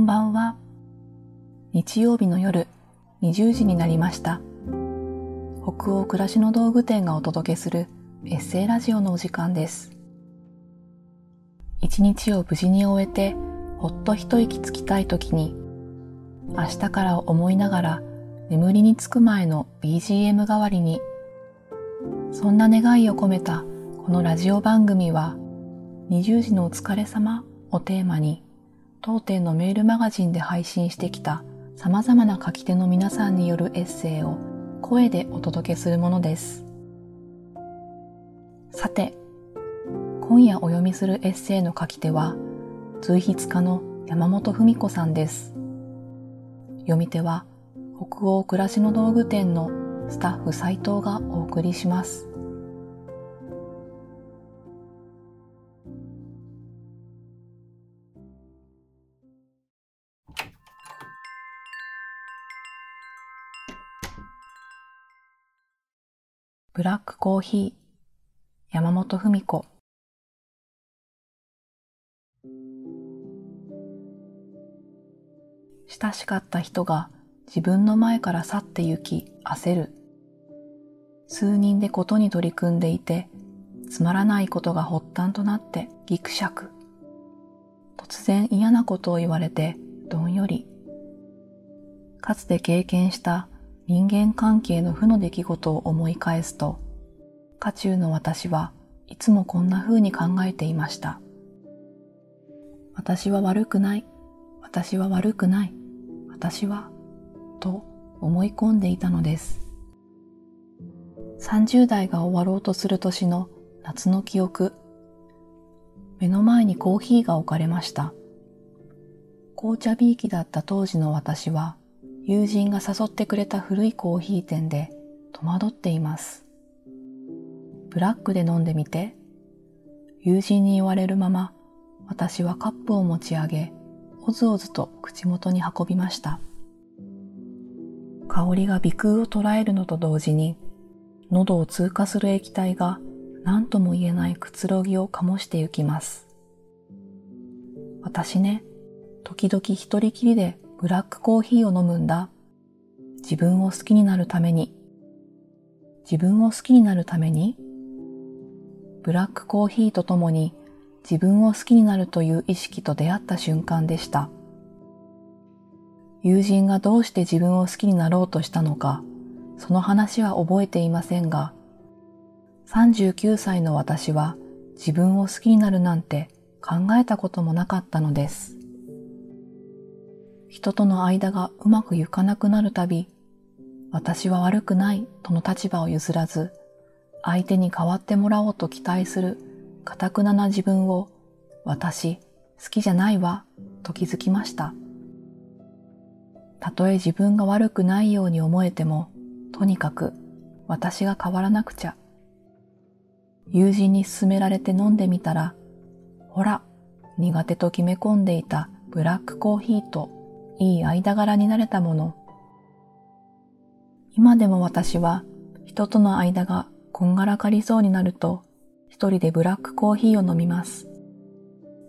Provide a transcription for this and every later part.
んばんは。日曜日の夜20時になりました。北欧暮らしの道具店がお届けするエッセイラジオのお時間です。一日を無事に終えてほっと一息つきたい時に明日から思いながら眠りにつく前の BGM 代わりにそんな願いを込めたこのラジオ番組は20時のお疲れ様をテーマに当店のメールマガジンで配信してきた様々な書き手の皆さんによるエッセイを声でお届けするものです。さて、今夜お読みするエッセイの書き手は、随筆家の山本文子さんです。読み手は、北欧暮らしの道具店のスタッフ斉藤がお送りします。ブラックコーヒー。山本文子。親しかった人が自分の前から去って行き焦る。数人でことに取り組んでいてつまらないことが発端となってギクシャク突然嫌なことを言われてどんより。かつて経験した人間関係の負の出来事を思い返すと、家中の私はいつもこんな風に考えていました。私は悪くない。私は悪くない。私は、と思い込んでいたのです。30代が終わろうとする年の夏の記憶。目の前にコーヒーが置かれました。紅茶ビーキだった当時の私は、友人が誘ってくれた古いコーヒー店で戸惑っています。ブラックで飲んでみて。友人に言われるまま、私はカップを持ち上げ、おずおずと口元に運びました。香りが鼻空を捉えるのと同時に、喉を通過する液体が何とも言えないくつろぎを醸してゆきます。私ね、時々一人きりでブラックコーヒーを飲むんだ。自分を好きになるために。自分を好きになるために？ブラックコーヒーとともに自分を好きになるという意識と出会った瞬間でした。友人がどうして自分を好きになろうとしたのか、その話は覚えていませんが、39歳の私は自分を好きになるなんて考えたこともなかったのです。人との間がうまくいかなくなるたび、私は悪くないとの立場を譲らず、相手に変わってもらおうと期待する堅くなな自分を、私、好きじゃないわ、と気づきました。たとえ自分が悪くないように思えても、とにかく私が変わらなくちゃ。友人に勧められて飲んでみたら、ほら、苦手と決め込んでいたブラックコーヒーといい間柄になれたもの。今でも私は人との間がこんがらかりそうになると一人でブラックコーヒーを飲みます。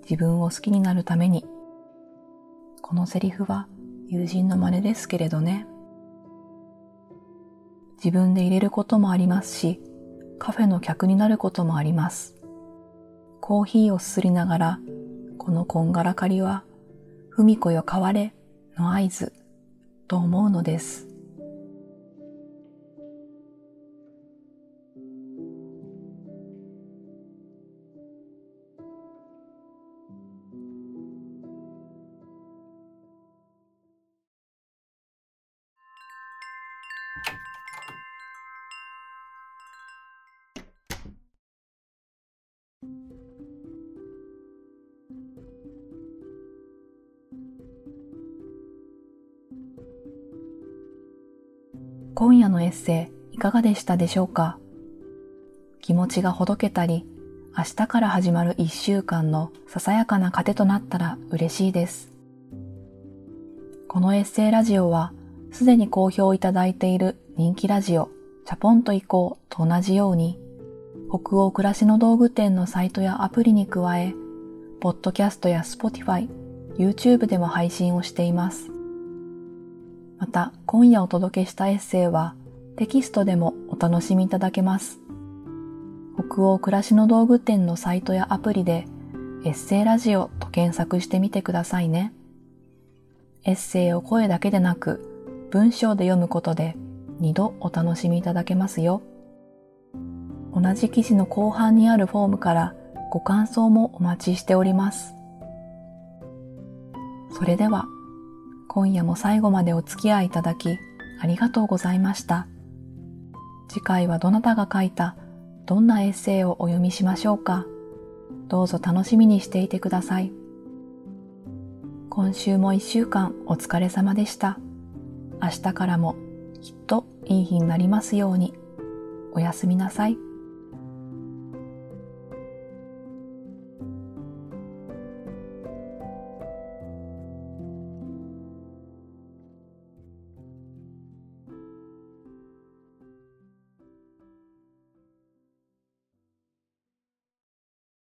自分を好きになるために。このセリフは友人の真似ですけれどね。自分で入れることもありますし、カフェの客になることもあります。コーヒーをすすりながら、このこんがらかりは、ふみこよ変われの合図と思うのです。今夜のエッセイいかがでしたでしょうか？気持ちがほどけたり、明日から始まる一週間のささやかな糧となったら嬉しいです。このエッセイラジオは、すでに好評いただいている人気ラジオ、チャポンと行こうと同じように、北欧暮らしの道具店のサイトやアプリに加え、ポッドキャストや Spotify、YouTube でも配信をしています。また、今夜お届けしたエッセイはテキストでもお楽しみいただけます。北欧暮らしの道具店のサイトやアプリでエッセイラジオと検索してみてくださいね。エッセイを声だけでなく文章で読むことで2度お楽しみいただけますよ。同じ記事の後半にあるフォームからご感想もお待ちしております。それでは、今夜も最後までお付き合いいただきありがとうございました。次回はどなたが書いたどんなエッセイをお読みしましょうか。どうぞ楽しみにしていてください。今週も一週間お疲れ様でした。明日からもきっといい日になりますように。おやすみなさい。